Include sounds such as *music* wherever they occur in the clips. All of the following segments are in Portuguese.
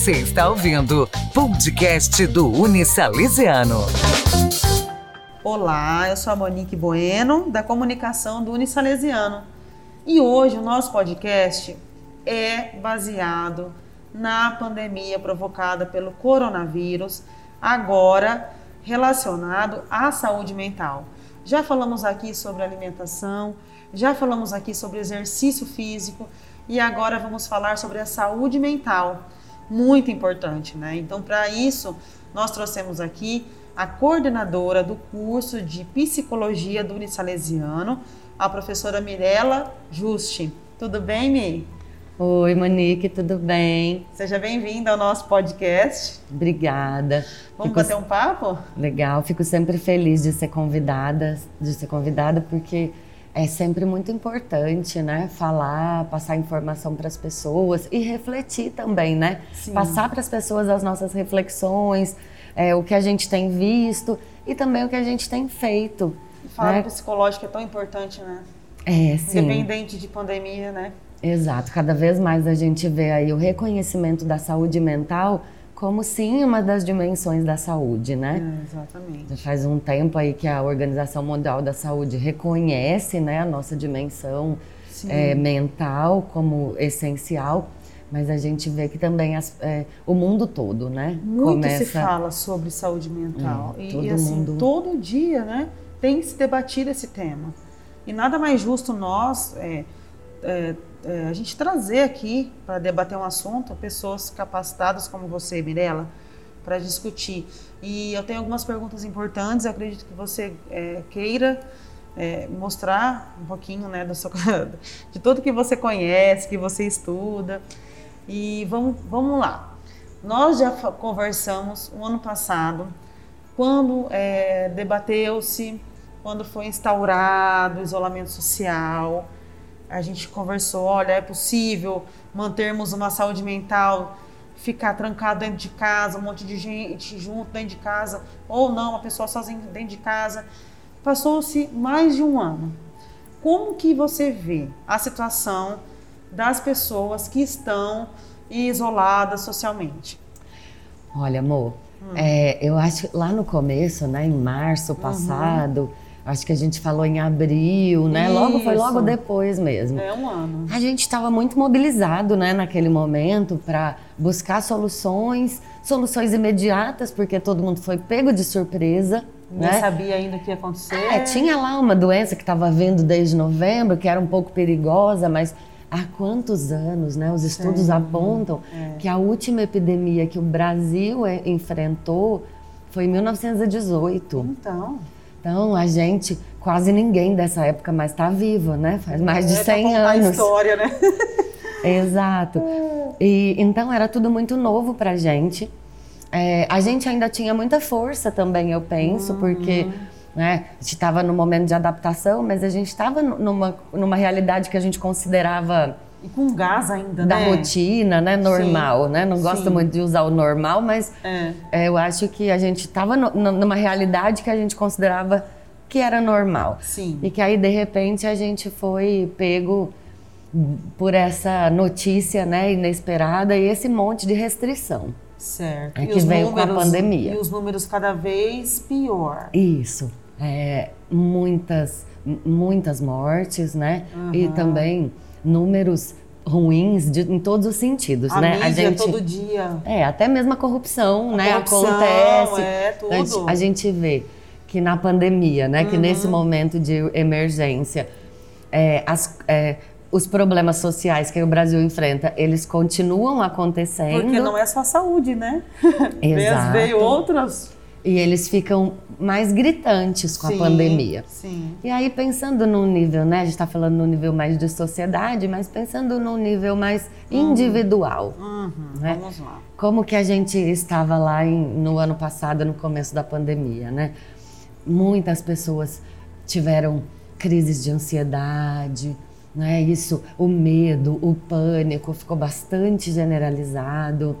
Você está ouvindo podcast do Unisalesiano. Olá, eu sou a Monique Bueno, da comunicação do Unisalesiano. E hoje o nosso podcast é baseado na pandemia provocada pelo coronavírus, agora relacionado à saúde mental. Já falamos aqui sobre alimentação, já falamos aqui sobre exercício físico e agora vamos falar sobre a saúde mental. Muito importante, né? Então, para isso, nós trouxemos aqui a coordenadora do curso de psicologia do Unisalesiano, a professora Mirella Juste. Tudo bem, Mi? Oi, Monique, tudo bem? Seja bem-vinda ao nosso podcast. Obrigada. Vamos Fico... bater um papo? Legal, fico sempre feliz de ser convidada, de ser convidada porque é sempre muito importante, né? Falar, passar informação para as pessoas e refletir também, né? Sim. Passar para as pessoas as nossas reflexões, é, o que a gente tem visto e também o que a gente tem feito. E falar né? psicológico é tão importante, né? É, sim. Independente de pandemia, né? Exato. Cada vez mais a gente vê aí o reconhecimento da saúde mental como sim uma das dimensões da saúde, né? É, exatamente. Já faz um tempo aí que a Organização Mundial da Saúde reconhece, né, a nossa dimensão é, mental como essencial, mas a gente vê que também as, é, o mundo todo, né? Muito começa... se fala sobre saúde mental é, e, e assim mundo... todo dia, né, tem se debatido esse tema. E nada mais justo nós é, é, a gente trazer aqui para debater um assunto pessoas capacitadas como você, Mirella, para discutir. E eu tenho algumas perguntas importantes, acredito que você é, queira é, mostrar um pouquinho né, do seu, *laughs* de tudo que você conhece, que você estuda. E vamos, vamos lá. Nós já conversamos o ano passado, quando é, debateu-se, quando foi instaurado o isolamento social a gente conversou, olha, é possível mantermos uma saúde mental, ficar trancado dentro de casa, um monte de gente junto dentro de casa, ou não, uma pessoa sozinha dentro de casa. Passou-se mais de um ano. Como que você vê a situação das pessoas que estão isoladas socialmente? Olha, amor, hum. é, eu acho que lá no começo, né, em março uhum. passado, uhum Acho que a gente falou em abril, né? Isso. Logo foi logo depois mesmo. É um ano. A gente estava muito mobilizado, né, naquele momento para buscar soluções, soluções imediatas, porque todo mundo foi pego de surpresa. Ninguém né? sabia ainda o que ia acontecer. É, tinha lá uma doença que estava vindo desde novembro, que era um pouco perigosa, mas há quantos anos, né? Os estudos Sim. apontam é. que a última epidemia que o Brasil é, enfrentou foi em 1918. Então. Então, a gente, quase ninguém dessa época mais está vivo, né? Faz mais de 100 é, anos. a história, né? *laughs* Exato. E, então, era tudo muito novo para a gente. É, a gente ainda tinha muita força também, eu penso, uhum. porque né, a gente estava no momento de adaptação, mas a gente estava numa, numa realidade que a gente considerava e com gás ainda, da né? rotina, né? Normal, Sim. né? Não gosto Sim. muito de usar o normal, mas é. É, eu acho que a gente estava numa realidade que a gente considerava que era normal. Sim. E que aí, de repente, a gente foi pego por essa notícia né, inesperada e esse monte de restrição. Certo. É, que veio números, com a pandemia. E os números cada vez pior. Isso. É, muitas, muitas mortes, né? Uhum. E também números ruins de, em todos os sentidos, a né? Mídia, a gente todo dia. É, até mesmo a corrupção, a né? Corrupção, Acontece. É, tudo. A gente, a gente vê que na pandemia, né? Uhum. Que nesse momento de emergência, é, as, é, os problemas sociais que o Brasil enfrenta, eles continuam acontecendo. Porque não é só a saúde, né? *laughs* Exato. Veio outras e eles ficam mais gritantes com sim, a pandemia. Sim. E aí, pensando num nível, né? A gente está falando no nível mais de sociedade, mas pensando num nível mais uhum. individual. Uhum. Né? Vamos lá. Como que a gente estava lá em, no ano passado, no começo da pandemia, né? Muitas pessoas tiveram crises de ansiedade, né? Isso, o medo, o pânico ficou bastante generalizado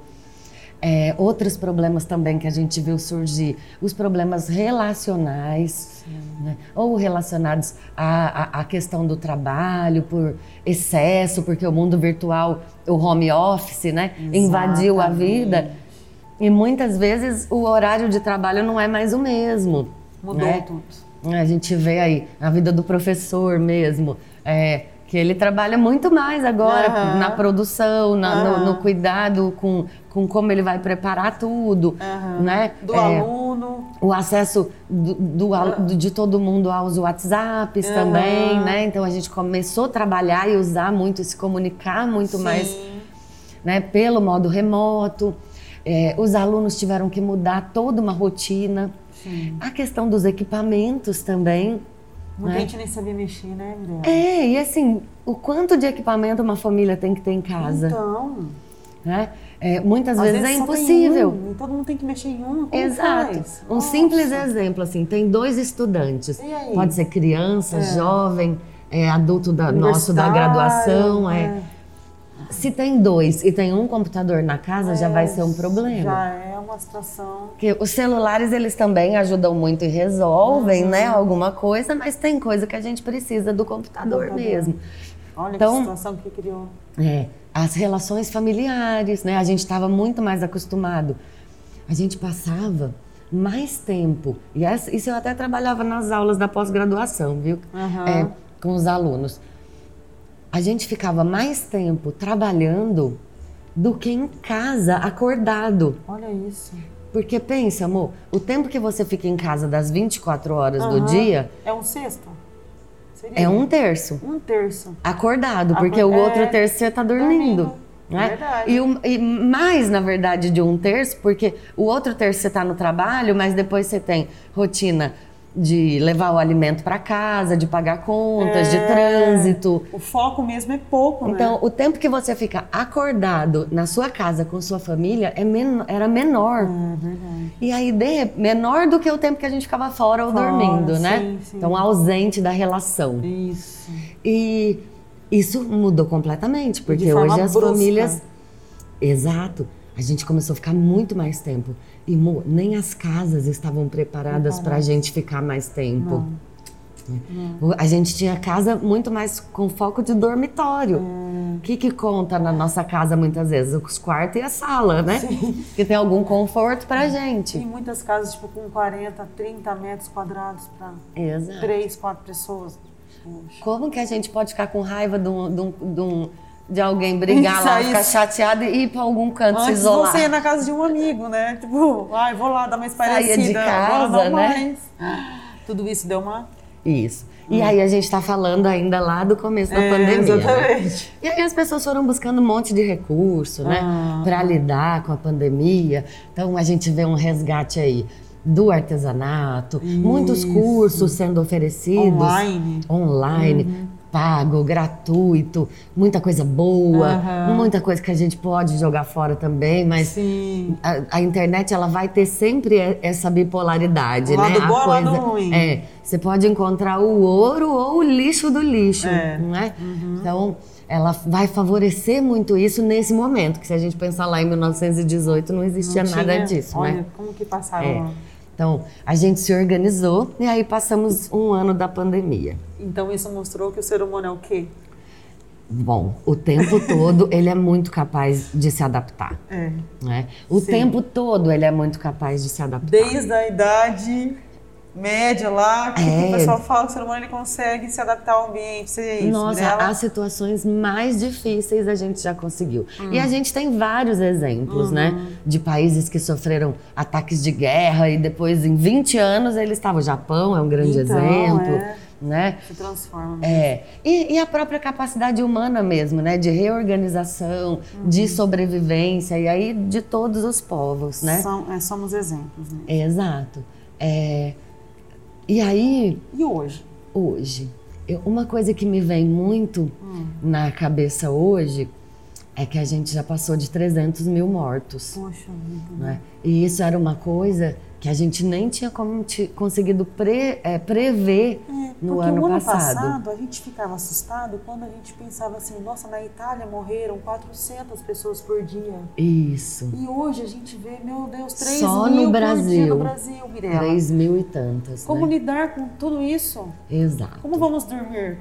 É, outros problemas também que a gente viu surgir, os problemas relacionais, né? ou relacionados à, à, à, questão do trabalho, por excesso, porque o mundo virtual, o home office, né, invadiu a vida. E muitas vezes o horário de trabalho não é mais o mesmo. Mudou né? tudo. A gente vê aí a vida do professor mesmo. É, que ele trabalha muito mais agora uhum. na produção, na, uhum. no, no, cuidado com, com como ele vai preparar tudo, uhum. né? Do é, aluno. O acesso do, do, de todo mundo aos WhatsApps também, né? Então a gente começou a trabalhar e usar muito, se comunicar muito Sim. mais né, pelo modo remoto. É, os alunos tiveram que mudar toda uma rotina. Sim. A questão dos equipamentos também, Muita né? gente nem sabia mexer, né, André? É, e assim, o quanto de equipamento uma família tem que ter em casa? Então. Né? É, muitas vezes, vezes, é impossível. Um, todo mundo tem que mexer em um. Exato. Faz? Um Nossa. simples exemplo, assim, tem dois estudantes. Pode ser criança, é. jovem, é, adulto da, nosso da graduação. é. é se tem dois e tem um computador na casa, é, já vai ser um problema. Já é uma situação. Porque os celulares, eles também ajudam muito e resolvem, uhum. né, alguma coisa, mas tem coisa que a gente precisa do computador, computador. mesmo. Olha então, que situação que criou. É, as relações familiares, né, a gente estava muito mais acostumado. A gente passava mais tempo, e isso eu até trabalhava nas aulas da pós-graduação, viu? Uhum. É, com os alunos a gente ficava mais tempo trabalhando do que em casa, acordado. Olha isso. Porque pensa, amor, o tempo que você fica em casa das 24 horas uhum. do dia. É um sexto? Seria? É um terço. Um terço. Acordado, porque o outro é... terço você está dormindo. dormindo. Né? Verdade. E, e, mais, na verdade, de um terço, porque o outro terço você está no trabalho, mas depois você tem rotina de levar o alimento para casa, de pagar contas, é, de trânsito. O foco mesmo é pouco, né? Então, né? o tempo que você fica acordado na sua casa com sua família é men era menor. É verdade. E a ideia é menor do que o tempo que a gente ficava fora ou fora, dormindo, né? sim, né? Sim. Então, ausente da relação. Isso. E isso mudou completamente, porque hoje as brusca. famílias Exato. A gente começou a ficar muito mais tempo. E mo, nem as casas estavam preparadas para a gente ficar mais tempo. Não. Não. A gente tinha casa muito mais com foco de dormitório. O é. que, que conta na nossa casa muitas vezes? Os quartos e a sala, né? Sim. Que tem algum conforto pra gente. Tem muitas casas tipo com 40, 30 metros quadrados para três, quatro pessoas. Poxa. Como que a gente pode ficar com raiva de um, de um, de um de alguém brigar isso, lá, isso. ficar chateado e ir para algum canto Antes se isolar. você ia na casa de um amigo, né? Tipo, ai, vou lá dar uma esparecida. Saía de casa, né? Tudo isso deu uma... Isso. E hum. aí a gente está falando ainda lá do começo da é, pandemia. Né? Exatamente. Né? E aí as pessoas foram buscando um monte de recurso, né? Ah. Para lidar com a pandemia. Então a gente vê um resgate aí do artesanato, Isso. muitos cursos sendo oferecidos online, online uhum pago, gratuito, muita coisa boa, uhum. muita coisa que a gente pode jogar fora também, mas a, a, internet ela vai ter sempre essa bipolaridade, o né? Lado bom, a coisa lado ruim. é, você pode encontrar o ouro ou o lixo do lixo, é. né? Uhum. Então ela vai favorecer muito isso nesse momento, que se a gente pensar lá em 1918 não existia não nada disso, Olha, né? como que passaram é. Então, a gente se organizou e aí passamos um ano da pandemia. Então, isso mostrou que o ser humano é o quê? Bom, o tempo *laughs* todo ele é muito capaz de se adaptar. É. Né? O Sim. tempo todo ele é muito capaz de se adaptar. Desde a idade média lá, que é. o pessoal fala que o ser humano ele consegue se adaptar ao ambiente, seja isso. Nossa, dela. as situações mais difíceis a gente já conseguiu. Hum. E a gente tem vários exemplos, né, uhum. né? De países que sofreram ataques de guerra e depois, em 20 anos, eles estavam. O Japão é um grande então, exemplo. É. Né? Se transforma. Mesmo. É. E, e, a própria capacidade humana mesmo, né? De reorganização, uhum. de sobrevivência, e aí de todos os povos, né? São, é, somos exemplos, né? Exato. É, e aí. E hoje? Hoje. Eu, uma coisa que me vem muito hum. na cabeça hoje é que a gente já passou de 300 mil mortos. Poxa vida. Né? E isso era uma coisa que a gente nem tinha como conseguido pre, é, prever é, no ano, ano passado. passado a gente ficava assustado quando a gente pensava assim, nossa, na Itália morreram 400 pessoas por dia. Isso. E hoje a gente vê, meu Deus, 3 Só mil no Brasil, por dia no Brasil, Mirella. 3 mil e tantas. Como né? lidar com tudo isso? Exato. Como vamos dormir?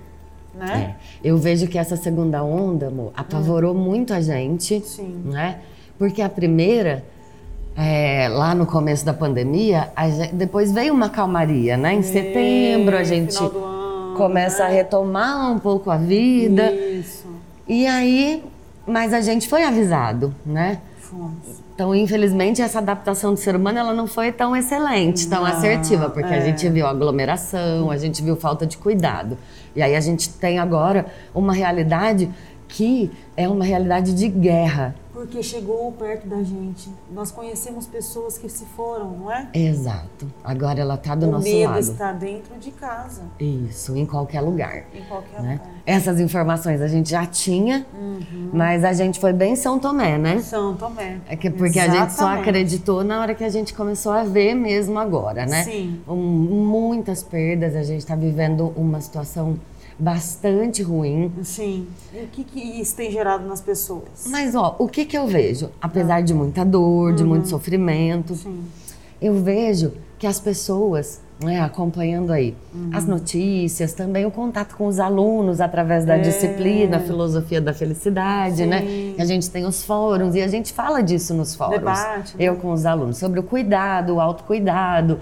Né? É. Eu vejo que essa segunda onda, amor, apavorou hum. muito a gente. Sim. Né? Porque a primeira é, lá no começo da pandemia, gente, depois veio uma calmaria, né? Em setembro a gente ano, começa né? a retomar um pouco a vida. Isso. E aí, mas a gente foi avisado, né? Fomos. Então, infelizmente, essa adaptação do ser humano ela não foi tão excelente, tão assertiva, porque é. a gente viu aglomeração, a gente viu falta de cuidado. E aí a gente tem agora uma realidade que é uma realidade de guerra porque chegou perto da gente. Nós conhecemos pessoas que se foram, não é? Exato. Agora ela está do o nosso medo lado. está dentro de casa. Isso, em qualquer lugar. Em qualquer né? lugar. Essas informações a gente já tinha, uhum. mas a gente foi bem São Tomé, né? São Tomé. É que porque Exatamente. a gente só acreditou na hora que a gente começou a ver mesmo agora, né? Sim. Um, muitas perdas, a gente está vivendo uma situação bastante ruim. Sim. E o que, que isso tem gerado nas pessoas? Mas, ó, o que que eu vejo? Apesar de muita dor, de muito uhum. sofrimento, Sim. eu vejo que as pessoas, né, acompanhando aí uhum. as notícias, também o contato com os alunos através da É. disciplina, filosofia da felicidade, né? Sim. A gente tem os fóruns e a gente fala disso nos fóruns. Debate, né? Eu com os alunos, sobre o cuidado, o autocuidado.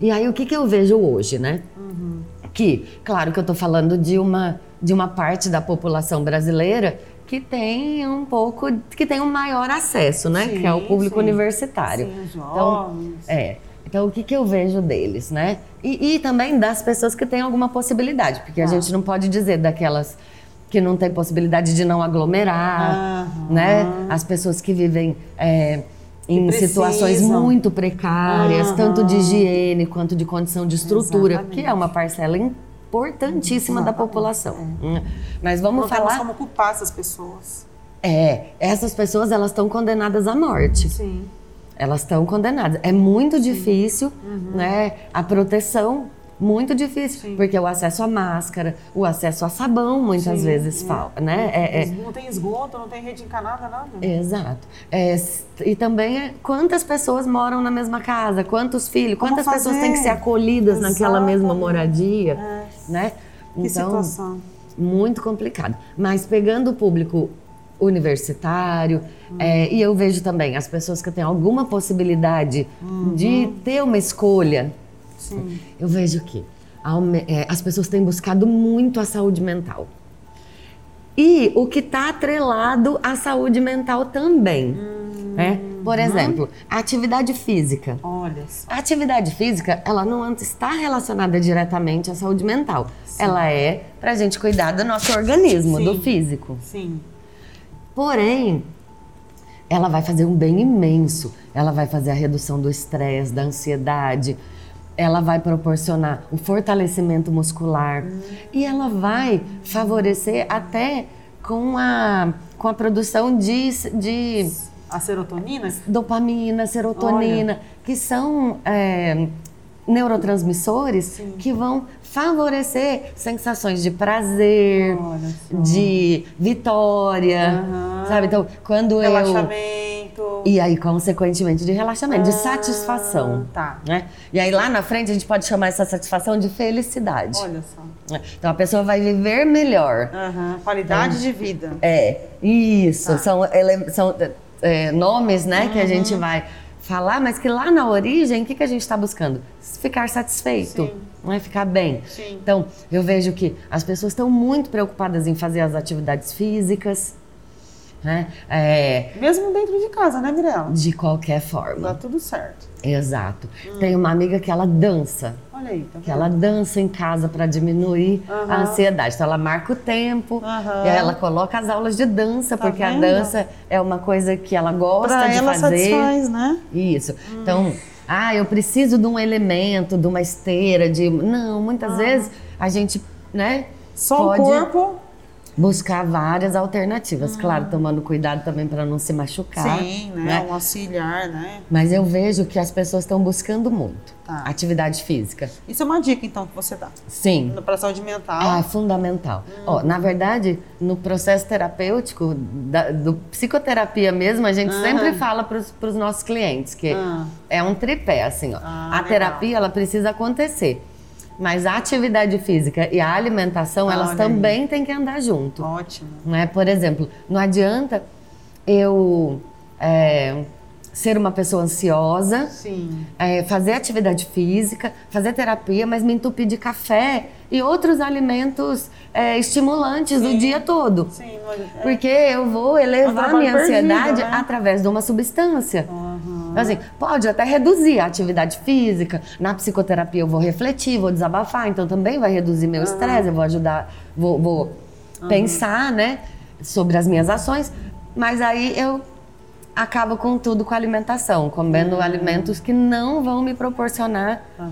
E aí, o que que eu vejo hoje, né? Uhum. Que, claro que eu estou falando de uma, de uma parte da população brasileira que tem um pouco, que tem um maior acesso, né? Sim, que é o público sim. universitário. Sim, os Então, é. Então, o que, que eu vejo deles, né? E, e também das pessoas que têm alguma possibilidade, porque a Ah. gente não pode dizer daquelas que não têm possibilidade de não aglomerar, Aham. né? As pessoas que vivem é, em precisam. situações muito precárias, Aham. tanto de higiene quanto de condição de estrutura, Exatamente. que é uma parcela importantíssima da Exatamente. população. Hum. Mas vamos Não falar. como culpar essas pessoas. É, essas pessoas elas estão condenadas à morte. Sim. Elas estão condenadas. É muito difícil, né? A proteção muito difícil, Sim. porque o acesso à máscara, o acesso a sabão muitas Sim, vezes é. falta, né? É, é- Não tem esgoto, não tem rede encanada, nada. Exato. É, e também é quantas pessoas moram na mesma casa, quantos filhos, Como quantas pessoas fazer? têm que ser acolhidas naquela mesma moradia, né? Que situação. muito complicado. Mas pegando o público universitário, é, e eu vejo também as pessoas que têm alguma possibilidade de ter uma escolha, Sim. eu vejo que é, as pessoas têm buscado muito a saúde mental. E o que está atrelado à saúde mental também. né? Por exemplo, a atividade física. Olha só. A atividade física, ela não está relacionada diretamente à saúde mental. Ela é para a gente cuidar do nosso organismo, Sim. do físico. Sim. Porém, ela vai fazer um bem imenso. Ela vai fazer a redução do estresse, da ansiedade. Ela vai proporcionar o fortalecimento muscular. E ela vai favorecer até com a, com a produção de, de A serotonina? dopamina, serotonina, que são é, neurotransmissores Sim. que vão favorecer sensações de prazer, Olha de vitória, Aham. sabe? Então, quando eu. E aí consequentemente de relaxamento, de Ah, satisfação, Tá. né? E aí lá na frente a gente pode chamar essa satisfação de felicidade. Olha só. Então a pessoa vai viver melhor. Aham. Qualidade de vida. É, isso. Tá. São, ele- são é, nomes, né, que a Uhum. gente vai falar, mas que lá na origem, o que, que a gente está buscando? Ficar satisfeito, Sim. não é ficar bem. Sim. Então, eu vejo que as pessoas estão muito preocupadas em fazer as atividades físicas, né? É, Mesmo dentro de casa, né, Mirella? de qualquer forma. Dá tudo certo. Exato. Tem uma amiga que ela dança. Olha aí, tá Que ela dança em casa para diminuir a ansiedade. Então ela marca o tempo e ela coloca as aulas de dança, Tá porque a vendo? dança é uma coisa que ela gosta Pra de ela fazer. satisfaz, né? Isso. Então, ah, eu preciso de um elemento, de uma esteira, de. Não, muitas vezes a gente, né? Só pode... o corpo buscar várias alternativas, claro, tomando cuidado também para não se machucar. Sim, né? né? Um auxiliar, né? Mas eu vejo que as pessoas estão buscando muito tá. atividade física. Isso é uma dica, então, que você dá? Sim. Para a saúde mental? Ah, é fundamental. Hum. Ó, na verdade, no processo terapêutico, da, do psicoterapia mesmo, a gente sempre fala para os nossos clientes que ah. é um tripé, assim, ó. Ah, a legal. terapia, ela precisa acontecer mas a atividade física e a alimentação, elas também aí. têm que andar junto. Ótimo. Né? Por exemplo, não adianta eu é, ser uma pessoa ansiosa, é, fazer atividade física, fazer terapia, mas me entupir de café e outros alimentos é, estimulantes Sim. o dia todo. Sim, é. Porque eu vou elevar a minha ansiedade né? através de uma substância. Uhum. Assim, pode até reduzir a atividade física. Na psicoterapia eu vou refletir, vou desabafar, então também vai reduzir meu estresse, uhum. eu vou ajudar, vou, vou uhum. pensar, né, sobre as minhas ações. Mas aí eu acabo com tudo com a alimentação, comendo hum. alimentos que não vão me proporcionar tá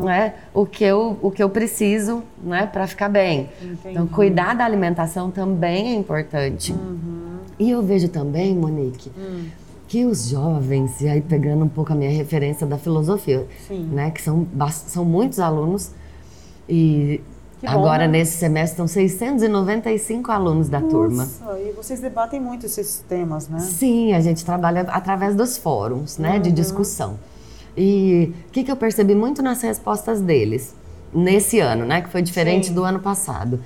né, o, que eu, o que eu preciso né, para ficar bem. Entendi. Então, cuidar da alimentação também é importante. Uhum. E eu vejo também, Monique, hum. Que os jovens, e aí pegando um pouco a minha referência da filosofia, né, que são, são muitos alunos, e que Agora, bom, né? nesse semestre, estão 695 alunos da Nossa, turma. E vocês debatem muito esses temas, né? Sim, a gente trabalha através dos fóruns, né, uhum. de discussão. E o que, que eu percebi muito nas respostas deles, nesse ano, né, que foi diferente Sim. do ano passado.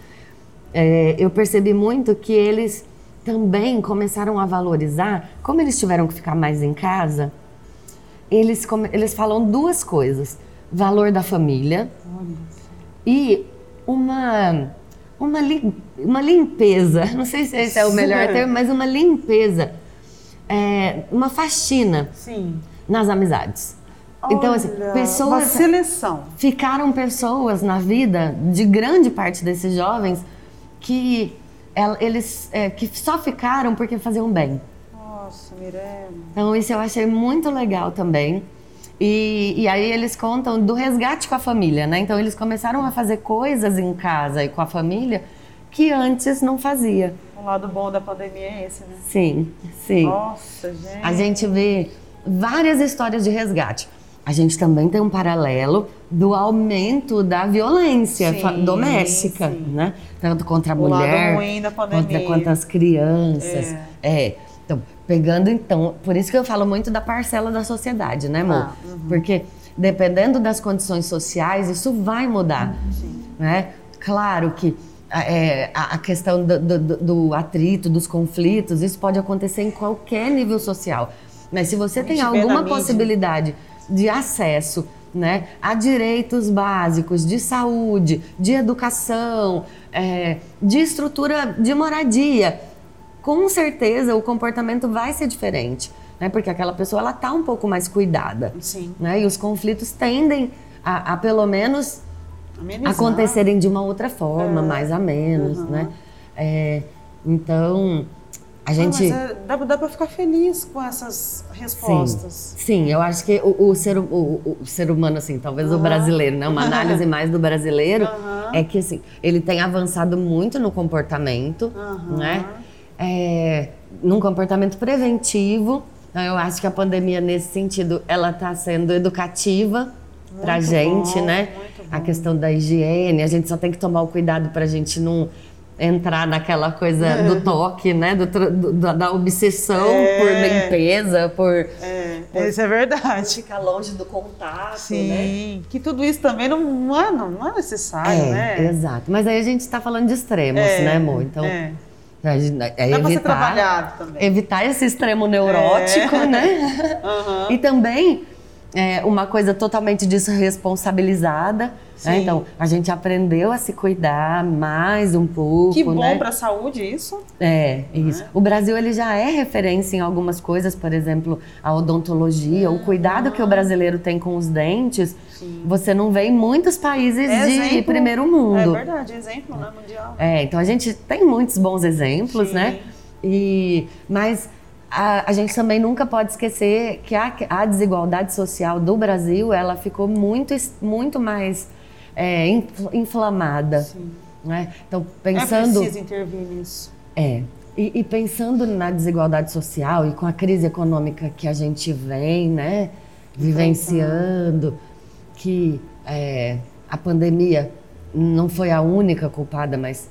É, eu percebi muito que eles também começaram a valorizar, como eles tiveram que ficar mais em casa, eles, eles falam duas coisas: valor da família e uma, uma, uma limpeza, *laughs* não sei se esse é o melhor termo, mas uma limpeza, é, uma faxina Sim. nas amizades. então, assim, pessoas. Uma seleção. Ficaram pessoas na vida de grande parte desses jovens que eles é, que só ficaram porque faziam bem. Nossa, Mirella. Então, isso eu achei muito legal também. E, e, aí eles contam do resgate com a família, né? Então eles começaram a fazer coisas em casa e com a família que antes não fazia. O lado bom da pandemia é esse, né? Sim, sim. Nossa, gente. A gente vê várias histórias de resgate. A gente também tem um paralelo do aumento da violência sim, doméstica, sim. né? Tanto contra a o mulher, pandemia. contra quantas crianças. É. é. Então, pegando então, por isso que eu falo muito da parcela da sociedade, né, amor? Ah, uhum. Porque dependendo das condições sociais, isso vai mudar, Sim. né? Claro que é, a questão do, do, do, atrito, dos conflitos, isso pode acontecer em qualquer nível social. Mas se você tem alguma possibilidade de acesso né, a direitos básicos de saúde, de educação, é, de estrutura de moradia, com certeza o comportamento vai ser diferente, né? Porque aquela pessoa ela tá um pouco mais cuidada, Sim. né? E os conflitos tendem a, a pelo menos Amenizar. acontecerem de uma outra forma, é. mais a menos, uhum. né? É, então a gente. Ah, é, dá, dá para ficar feliz com essas respostas. Sim, sim eu acho que o, o ser, o, o, ser humano, assim, talvez uhum. o brasileiro, né? Uma *laughs* análise mais do brasileiro uhum. é que assim, ele tem avançado muito no comportamento, uhum. né? é, num comportamento preventivo. Então, eu acho que a pandemia, nesse sentido, ela está sendo educativa para gente, bom, né? A questão da higiene, a gente só tem que tomar o cuidado para a gente não entrar naquela coisa é. do toque, né? Do, do, da obsessão é. por limpeza, por, é. por, Isso é verdade. Ficar longe do contato, Sim. né? Que tudo isso também não, não, é, não é necessário, é, né? Exato. Mas aí a gente está falando de extremos, é, né, amor? Então é. É, é evitar, evitar esse extremo neurótico, é. né? *laughs* Uhum. E também é, uma coisa totalmente desresponsabilizada né? Então, a gente aprendeu a se cuidar mais um pouco. Que bom né? para a saúde isso. É, isso. É? O Brasil ele já é referência em algumas coisas, por exemplo, a odontologia, o cuidado que o brasileiro tem com os dentes. Sim. Você não vê em muitos países é de exemplo, primeiro mundo. É verdade, exemplo, né, mundial. É, então a gente tem muitos bons exemplos, né? Sim. né? E, mas a, a, gente também nunca pode esquecer que a, a, desigualdade social do Brasil ela ficou muito, muito mais é, inflamada. Sim. Né? Então, pensando. É preciso intervir nisso. É. E, e, pensando na desigualdade social e com a crise econômica que a gente vem, né, vivenciando, que é, a pandemia não foi a única culpada, mas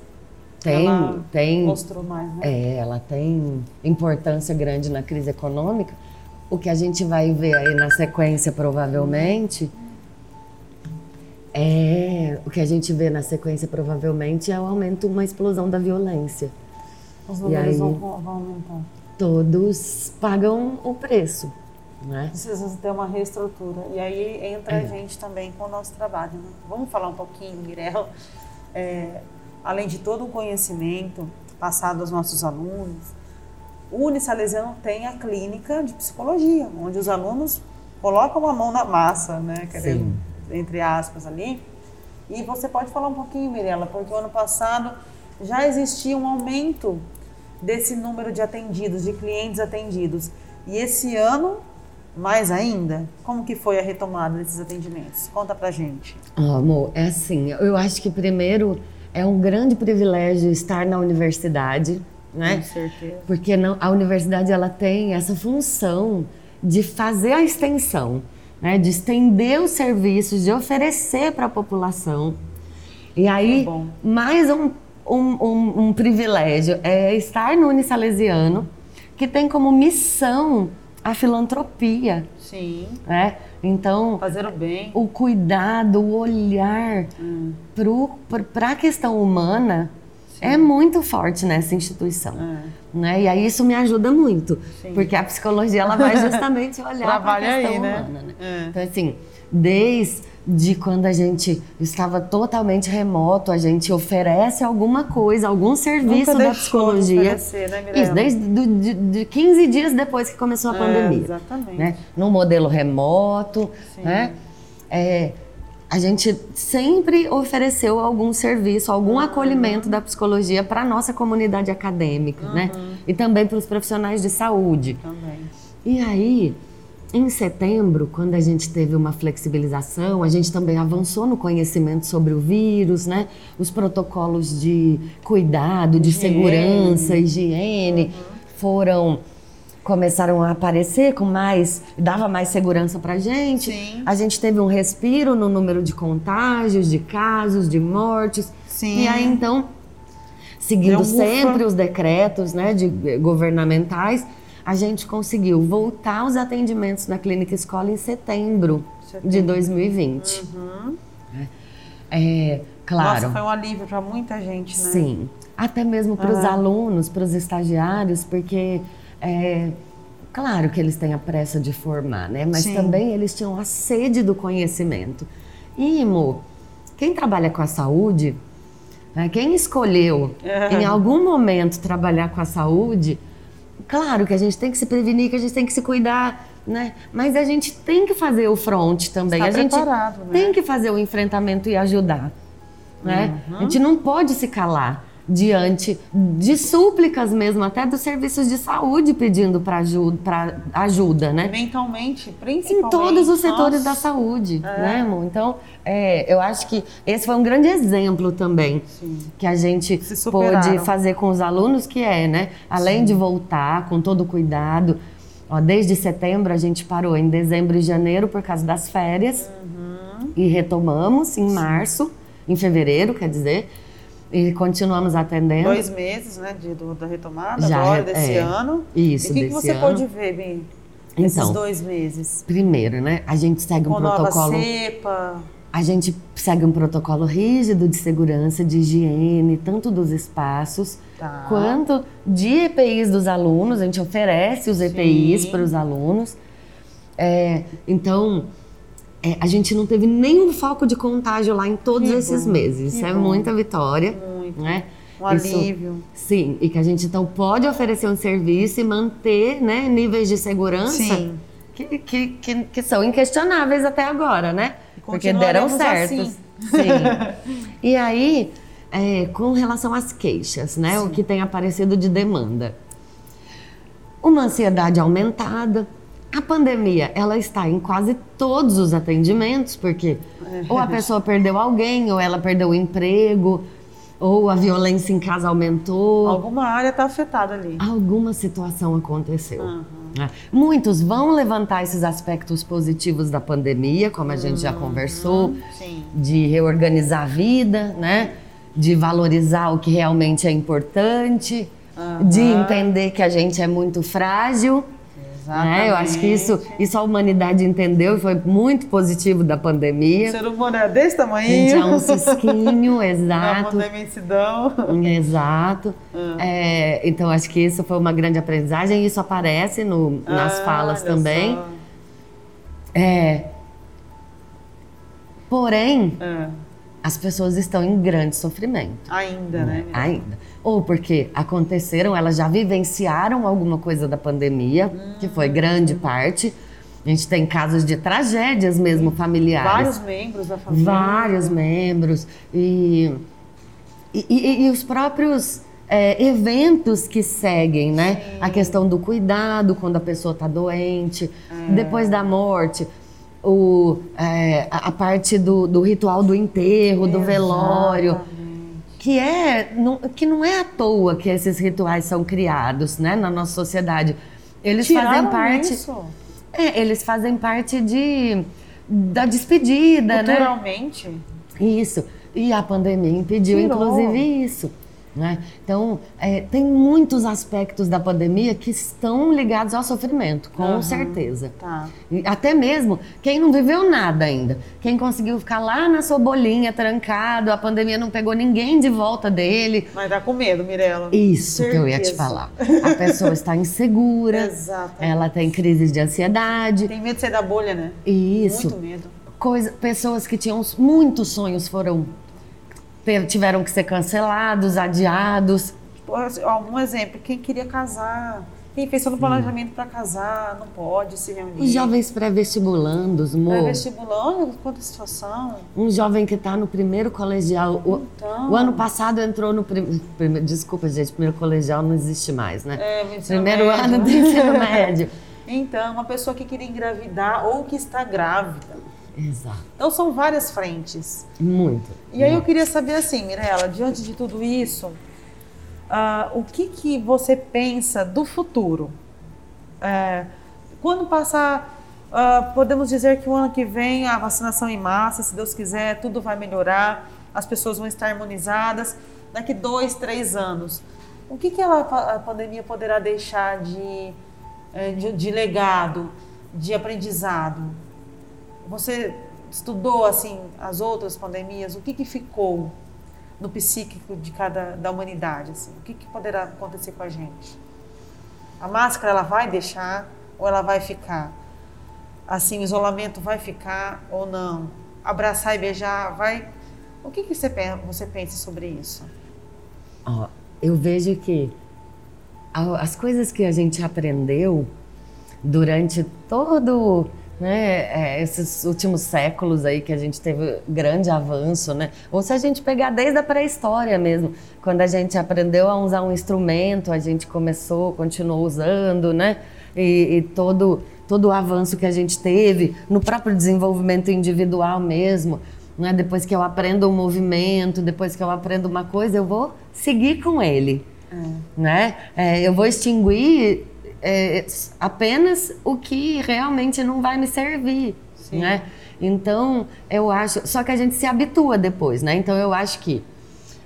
tem, ela tem mostrou mais, né? É, ela tem importância grande na crise econômica. O que a gente vai ver aí na sequência, provavelmente, é o que a gente vê na sequência, provavelmente, é o aumento, uma explosão da violência. Os números aí, vão, vão aumentar. Todos pagam o preço. Né? Precisa ter uma reestrutura. E aí entra é. a gente também com o nosso trabalho. Né? Vamos falar um pouquinho, Mirella. É, além de todo o conhecimento passado aos nossos alunos, o Unisalesiano tem a clínica de psicologia, onde os alunos colocam a mão na massa, né? Querendo, entre aspas ali. E você pode falar um pouquinho, Mirella, porque o ano passado já existia um aumento desse número de atendidos, de clientes atendidos. E esse ano, mais ainda, como que foi a retomada desses atendimentos? Conta pra gente. Amor, é assim, eu acho que primeiro é um grande privilégio estar na universidade, né? Com certeza. Porque não, a universidade ela tem essa função de fazer a extensão, né? De estender os serviços, de oferecer para a população. E aí, é mais um, um, um, um privilégio é estar no Unisalesiano, que tem como missão a filantropia. Sim. Né? Então, fazer o bem, o cuidado, o olhar hum. para a questão humana Sim. é muito forte nessa instituição, é. né? E aí isso me ajuda muito, Sim. porque a psicologia ela vai justamente *laughs* olhar para a questão aí, né? humana. Né? É. Então assim, desde de quando a gente estava totalmente remoto, a gente oferece alguma coisa, algum serviço da psicologia. De né, Isso, desde do, de, de 15 dias depois que começou a é, pandemia. Exatamente. Né? No modelo remoto, Sim. né? É, a gente sempre ofereceu algum serviço, algum uhum. acolhimento da psicologia para a nossa comunidade acadêmica, né? uhum. né? E também para os profissionais de saúde. Também. E aí, em setembro, quando a gente teve uma flexibilização, a gente também avançou no conhecimento sobre o vírus, né? Os protocolos de cuidado, de higiene. segurança, higiene uhum. foram começaram a aparecer com mais, dava mais segurança para gente. Sim. A gente teve um respiro no número de contágios, de casos, de mortes. Sim. E aí então, seguindo sempre os decretos, né, de governamentais, a gente conseguiu voltar os atendimentos na clínica escola em setembro, setembro. de 2020. Uhum. É, claro. Nossa, foi um alívio para muita gente, né? Sim. Até mesmo para os uhum. alunos, para os estagiários, porque é, claro que eles têm a pressa de formar, né? Mas Sim. também eles tinham a sede do conhecimento. E, Mo, quem trabalha com a saúde, né, quem escolheu em algum momento trabalhar com a saúde, Claro que a gente tem que se prevenir, que a gente tem que se cuidar, né? Mas a gente tem que fazer o front também. Está a gente né? tem que fazer o enfrentamento e ajudar, né? Uhum. A gente não pode se calar diante de súplicas mesmo, até dos serviços de saúde pedindo para ajuda, ajuda, né? Mentalmente, principalmente. Em todos os setores Nossa. da saúde, é. né, amor? Então, é, eu acho que esse foi um grande exemplo também Sim. que a gente pôde fazer com os alunos, que é, né? Além Sim. de voltar com todo o cuidado, ó, desde setembro a gente parou em dezembro e janeiro por causa das férias uhum. e retomamos em Sim. março, em fevereiro, quer dizer, e continuamos atendendo. Dois meses, né, de, do, da retomada Já, agora, desse é, ano. Isso, E o que, que você ano. pode ver, Bim, nesses então, dois meses? Primeiro, né, a gente segue um Com protocolo... Nova cepa. A gente segue um protocolo rígido de segurança, de higiene, tanto dos espaços, tá. quanto de EPIs dos alunos. A gente oferece os EPIs Sim. para os alunos. É, então, é, a gente não teve nenhum foco de contágio lá em todos que esses bom, meses. Isso é bom. muita vitória. Muito. Né? Um Isso, alívio. Sim, e que a gente então pode oferecer um serviço e manter né, níveis de segurança que, que, que, que, são inquestionáveis até agora, né? Porque deram certo. Assim. Sim. e aí, é, com relação às queixas, né? Sim. O que tem aparecido de demanda. Uma ansiedade aumentada, a pandemia, ela está em quase todos os atendimentos, porque é. ou a pessoa perdeu alguém, ou ela perdeu o emprego, ou a violência em casa aumentou. Alguma área está afetada ali. Alguma situação aconteceu. Uhum. Muitos vão levantar esses aspectos positivos da pandemia, como a gente uhum. já conversou, Sim. de reorganizar a vida, né? De valorizar o que realmente é importante, uhum. de entender que a gente é muito frágil né? Eu acho que isso, isso a humanidade entendeu e foi muito positivo da pandemia. O ser humano é desse tamanho. Gente é um cisquinho, *laughs* exato. É uma imensidão. Exato. Ah. É, então acho que isso foi uma grande aprendizagem e isso aparece no, nas ah, falas também. Só. É, porém, ah. as pessoas estão em grande sofrimento. Ainda, né? Ainda ou porque aconteceram, elas já vivenciaram alguma coisa da pandemia, hum. que foi grande parte. A gente tem casos de tragédias mesmo familiares. Vários membros da família. Vários membros. E, e, e, e os próprios é, eventos que seguem, né? Sim. A questão do cuidado quando a pessoa está doente, é. depois da morte. O, é, a parte do, do, ritual do enterro, do velório que é não, que não é à toa que esses rituais são criados, né, na nossa sociedade. Eles Tiraram fazem parte. Isso? É, eles fazem parte de da despedida, Culturalmente. né? Isso. E a pandemia impediu, Tirou. inclusive, isso. Né? Então, é, tem muitos aspectos da pandemia que estão ligados ao sofrimento, com uhum, certeza. Tá. até mesmo quem não viveu nada ainda, quem conseguiu ficar lá na sua bolinha, trancado, a pandemia não pegou ninguém de volta dele. Mas tá com medo, Mirella. Isso Certeza. que eu ia te falar. A pessoa está insegura, *laughs* ela tem crises de ansiedade. Tem medo de sair da bolha, né? Isso. Muito medo. Coisa, pessoas que tinham muitos sonhos foram tiveram que ser cancelados, adiados. Um exemplo, quem queria casar, quem fez todo o planejamento para casar, não pode se reunir. Os jovens pré-vestibulandos, amor. Pré-vestibulando, quanta situação. Um jovem que está no primeiro colegial. Então... O, o, ano passado entrou no primeiro. Desculpa, gente, primeiro colegial não existe mais, né? É, primeiro médio. ano do ensino *laughs* médio. Então, uma pessoa que queria engravidar ou que está grávida Exato. Então são várias frentes. Muito. E aí eu queria saber assim, Mirella, diante de tudo isso, uh, o que, que você pensa do futuro? É, quando passar, uh, podemos dizer que o ano que vem a vacinação em massa, se Deus quiser, tudo vai melhorar, as pessoas vão estar imunizadas. Daqui dois, três anos, o que, que ela, a pandemia poderá deixar de, eh, de, de legado, de aprendizado? Você estudou assim as outras pandemias? O que, que ficou no psíquico de cada da humanidade? Assim? O que, que poderá acontecer com a gente? A máscara ela vai deixar ou ela vai ficar? Assim, o isolamento vai ficar ou não? Abraçar e beijar vai? O que, que você, você pensa sobre isso? Oh, eu vejo que as coisas que a gente aprendeu durante todo né, é, esses últimos séculos aí que a gente teve grande avanço, né? Ou se a gente pegar desde a pré-história mesmo, quando a gente aprendeu a usar um instrumento, a gente começou, continuou usando, né? E, e todo todo o avanço que a gente teve no próprio desenvolvimento individual mesmo, né? Depois que eu aprendo um movimento, depois que eu aprendo uma coisa, eu vou seguir com ele, é. né? É, eu vou extinguir é, apenas o que realmente não vai me servir, Sim. né? Então, eu acho... Só que a gente se habitua depois, né? Então, eu acho que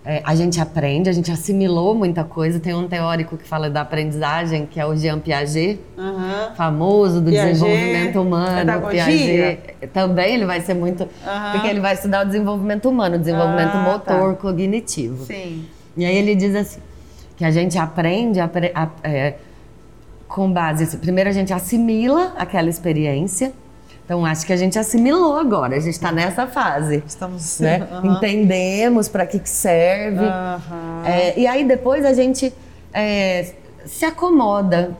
é, a gente aprende, a gente assimilou muita coisa. Tem um teórico que fala da aprendizagem, que é o Jean Piaget, uhum. famoso do Piaget, desenvolvimento humano. Pedagogia. Piaget também ele vai ser muito. Uhum. Porque ele vai estudar o desenvolvimento humano, o desenvolvimento ah, motor, tá. cognitivo. Sim. E aí ele diz assim: que a gente aprende a, a, é, com base. Primeiro a gente assimila aquela experiência. Então acho que a gente assimilou agora, a gente está nessa fase. Estamos. Né? Uhum. Entendemos para que, que serve. Uhum. É, e aí depois a gente é, se acomoda.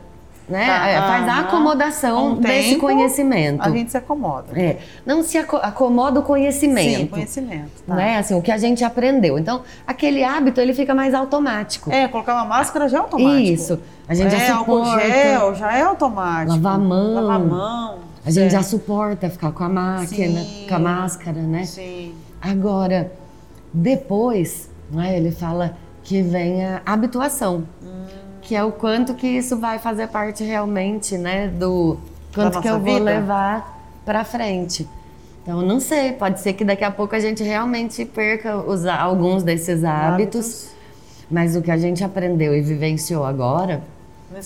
Né? Tá, é, faz a acomodação um desse conhecimento. A gente se acomoda. É, não se acomoda o conhecimento. Sim, conhecimento. Tá. Né? Assim, o que a gente aprendeu. Então, aquele hábito ele fica mais automático. É, colocar uma máscara já é automático. Isso. A gente é, já suporta. Gel já é automático. Lavar a mão. Lavar a mão. A gente já suporta ficar com a máquina, Sim. com a máscara, né? Sim. Agora, depois Não é? Ele fala que vem a habituação, hum. Que é o quanto que isso vai fazer parte realmente, né, do quanto que eu vou levar para frente. Então, não sei, pode ser que daqui a pouco a gente realmente perca os, alguns desses hábitos, hábitos, mas o que a gente aprendeu e vivenciou agora,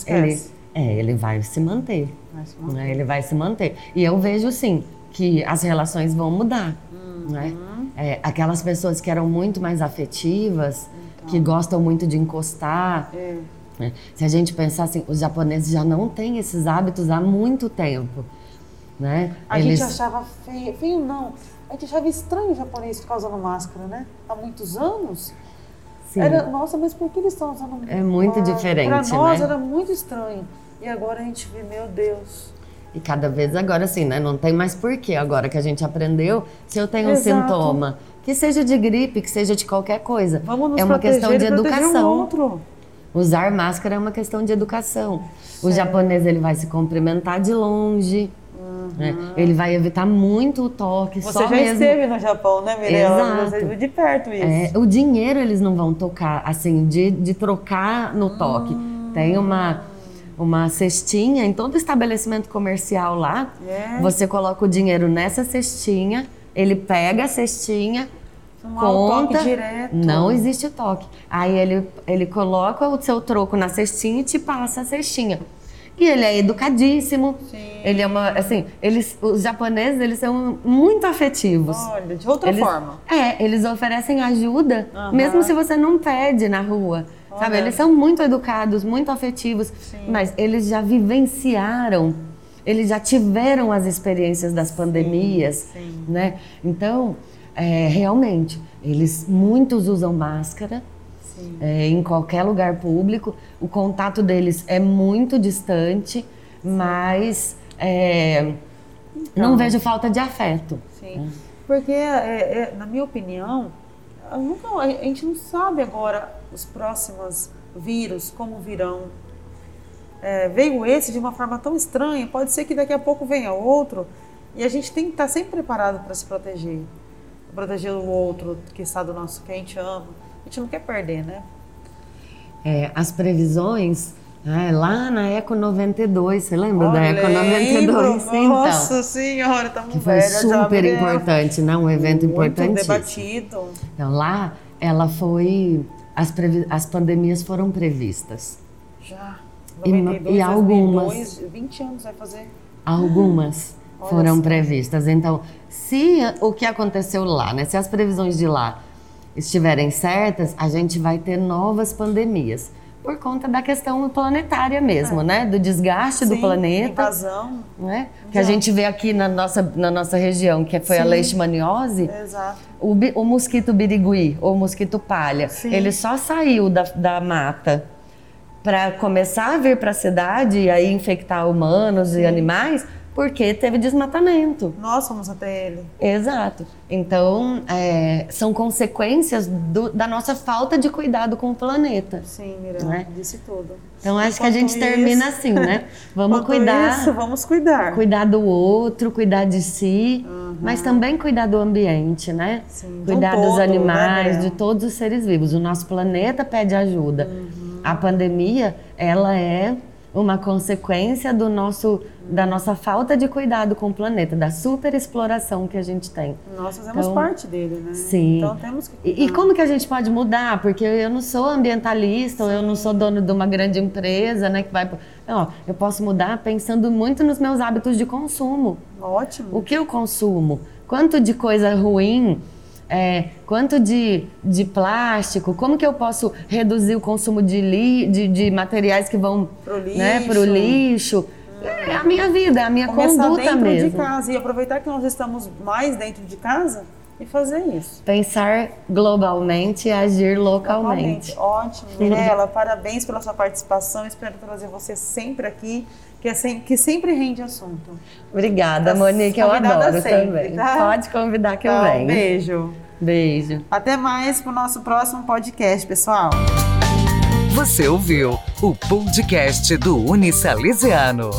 ele, é, ele vai se manter. Vai se manter. Né? Ele vai se manter. E eu vejo, sim, que as relações vão mudar. Uhum. Né? É, aquelas pessoas que eram muito mais afetivas, então. que gostam muito de encostar. É. Né? Se a gente pensar assim, os japoneses já não têm esses hábitos há muito tempo. Né? A Eles... gente achava feio, feio não, a gente achava estranho o japonês ficar usando máscara, né? Há muitos anos. Sim. Era, nossa, mas por que eles estão usando É muito diferente, Para nós né? era muito estranho. E agora a gente vê, meu Deus. E cada vez agora sim, né? Não tem mais porquê agora que a gente aprendeu. Se eu tenho Exato. um sintoma, que seja de gripe, que seja de qualquer coisa, Vamos nos é uma questão de educação. Um outro. Usar máscara é uma questão de educação. O japonês ele vai se cumprimentar de longe. Né? Ele vai evitar muito o toque. Você já mesmo... esteve no Japão, né, Mirella? Exato. Você viu de perto isso. É, o dinheiro eles não vão tocar, assim, de, de trocar no toque. Tem uma, uma cestinha em todo estabelecimento comercial lá. É. Você coloca o dinheiro nessa cestinha, ele pega a cestinha, não conta, direto. não existe toque. Aí ele, ele coloca o seu troco na cestinha e te passa a cestinha. E ele é educadíssimo. Sim. Ele é uma, assim, eles, os japoneses, eles são muito afetivos. Olha, de outra eles, forma. É, eles oferecem ajuda, uhum. mesmo se você não pede na rua. Olha. Sabe, eles são muito educados, muito afetivos, Sim. mas eles já vivenciaram, eles já tiveram as experiências das pandemias, Sim. né? Então, é, realmente, eles muitos usam máscara, é, em qualquer lugar público. O contato deles é muito distante, mas é, então, não vejo falta de afeto. Sim, né? porque, é, é, na minha opinião, nunca, a gente não sabe agora os próximos vírus, como virão. É, veio esse de uma forma tão estranha, pode ser que daqui a pouco venha outro, e a gente tem que estar sempre preparado para se proteger. Proteger o outro que está do nosso, que a gente ama a gente não quer perder, né? É, as previsões é, lá na Eco 92, você lembra da Eco 92? Então, Nossa senhora, estamos Que foi super importante, né? Um evento importante. debatido. Então lá, ela foi, as, previ, as pandemias foram previstas. Já. 92, e, e algumas. 2002, 20 anos vai fazer. Algumas foram previstas. Então, se o que aconteceu lá, né? Se as previsões de lá estiverem certas, a gente vai ter novas pandemias. Por conta da questão planetária mesmo, é. né? Do desgaste Sim, do planeta. Invasão. Né? Que a gente vê aqui na nossa, na nossa região, que foi Sim. a leishmaniose. Exato. O, o mosquito birigui, ou mosquito palha, Sim. ele só saiu da, da mata para começar a vir para a cidade e aí infectar humanos e animais porque teve desmatamento. Nós fomos até ele. Exato. Então, é, são consequências do, da nossa falta de cuidado com o planeta. Sim, Miranda, né? disse tudo. Então, acho que a gente isso, termina assim, né? *laughs* Vamos cuidar. Isso, vamos cuidar. Cuidar do outro, cuidar de si, uhum. mas também cuidar do ambiente, né? Sim, cuidar dos né, animais, né, de todos os seres vivos. O nosso planeta pede ajuda. Uhum. A pandemia, ela é uma consequência do nosso, da nossa falta de cuidado com o planeta, da superexploração que a gente tem. Nós fazemos então, parte dele, né? Sim. Então temos que. E, e, como que a gente pode mudar? Porque eu não sou ambientalista, ou eu não sou dono de uma grande empresa, né? Que vai. Não, eu posso mudar pensando muito nos meus hábitos de consumo. Ótimo. O que eu consumo? Quanto de coisa ruim é, quanto de, de plástico, como que eu posso reduzir o consumo de, li, de, de materiais que vão para o lixo. Né, pro lixo. É a minha vida, é a minha Começar conduta dentro mesmo. de casa e aproveitar que nós estamos mais dentro de casa e fazer isso. Pensar globalmente e agir localmente. localmente. Ótimo, Mirella, parabéns pela sua participação. Espero trazer você sempre aqui, que, é sempre, que sempre rende assunto. Obrigada, tá Monique, eu adoro sempre, também. Tá? Pode convidar que então, eu venho. Beijo. Beijo. Até mais para o nosso próximo podcast, pessoal. Você ouviu o podcast do Unisalesiano.